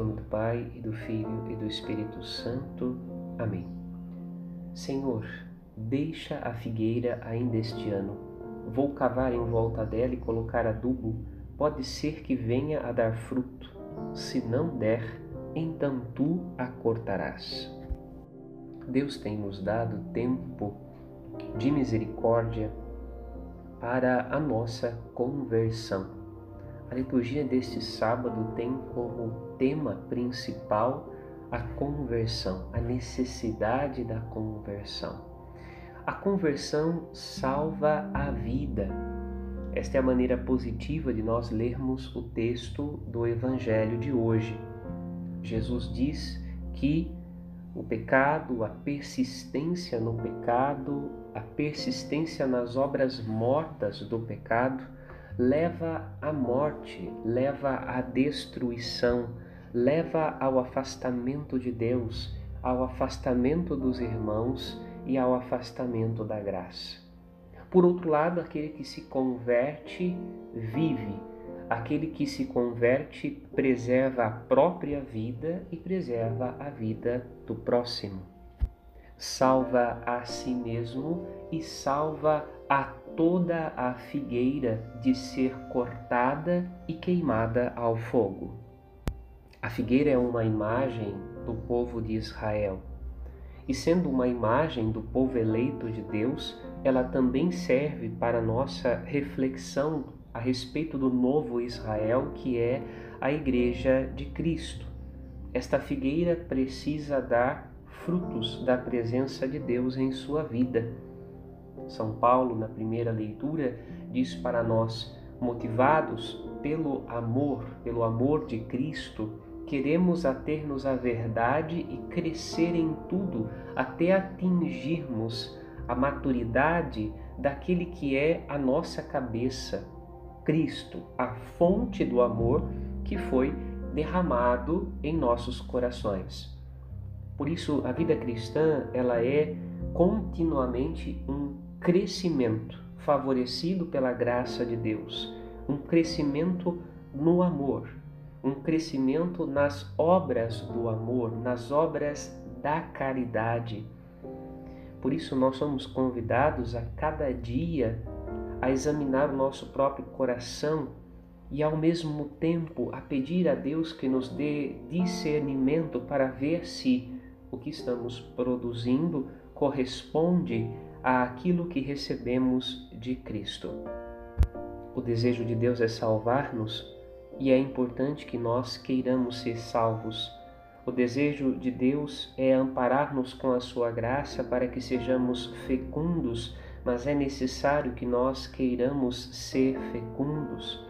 nome do Pai, e do Filho e do Espírito Santo. Amém. Senhor, deixa a figueira ainda este ano. Vou cavar em volta dela e colocar adubo. Pode ser que venha a dar fruto. Se não der, então tu a cortarás. Deus tem nos dado tempo de misericórdia para a nossa conversão. A liturgia deste sábado tem como tema principal a conversão, a necessidade da conversão. A conversão salva a vida. Esta é a maneira positiva de nós lermos o texto do Evangelho de hoje. Jesus diz que o pecado, a persistência no pecado, a persistência nas obras mortas do pecado, leva à morte, leva à destruição, leva ao afastamento de Deus, ao afastamento dos irmãos e ao afastamento da graça. Por outro lado, aquele que se converte vive, aquele que se converte preserva a própria vida e preserva a vida do próximo. Salva a si mesmo e salva a toda a figueira de ser cortada e queimada ao fogo. A figueira é uma imagem do povo de Israel. E sendo uma imagem do povo eleito de Deus, ela também serve para nossa reflexão a respeito do novo Israel, que é a Igreja de Cristo. Esta figueira precisa dar frutos da presença de Deus em sua vida são Paulo, na primeira leitura, diz para nós, motivados pelo amor, pelo amor de Cristo, queremos ater-nos à verdade e crescer em tudo até atingirmos a maturidade daquele que é a nossa cabeça, Cristo, a fonte do amor que foi derramado em nossos corações. Por isso, a vida cristã, ela é continuamente um crescimento favorecido pela graça de Deus, um crescimento no amor, um crescimento nas obras do amor, nas obras da caridade. Por isso, nós somos convidados a cada dia a examinar o nosso próprio coração e, ao mesmo tempo, a pedir a Deus que nos dê discernimento para ver se o que estamos produzindo corresponde àquilo que recebemos de Cristo. O desejo de Deus é salvar-nos e é importante que nós queiramos ser salvos. O desejo de Deus é amparar-nos com a sua graça para que sejamos fecundos, mas é necessário que nós queiramos ser fecundos.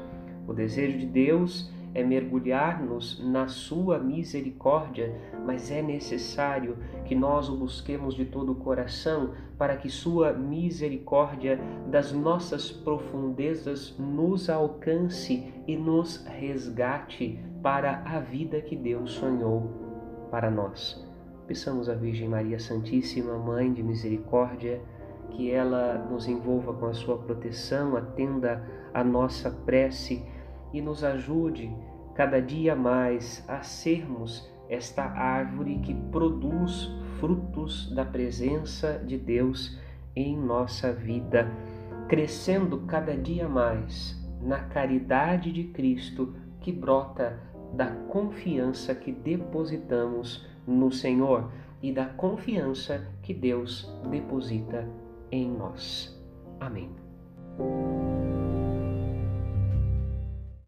O desejo de Deus é mergulhar-nos na Sua misericórdia, mas é necessário que nós o busquemos de todo o coração para que Sua misericórdia das nossas profundezas nos alcance e nos resgate para a vida que Deus sonhou para nós. Peçamos à Virgem Maria Santíssima, Mãe de Misericórdia, que ela nos envolva com a sua proteção, atenda a nossa prece e nos ajude cada dia mais a sermos esta árvore que produz frutos da presença de Deus em nossa vida, crescendo cada dia mais na caridade de Cristo que brota da confiança que depositamos no Senhor e da confiança que Deus deposita em nós. Amém.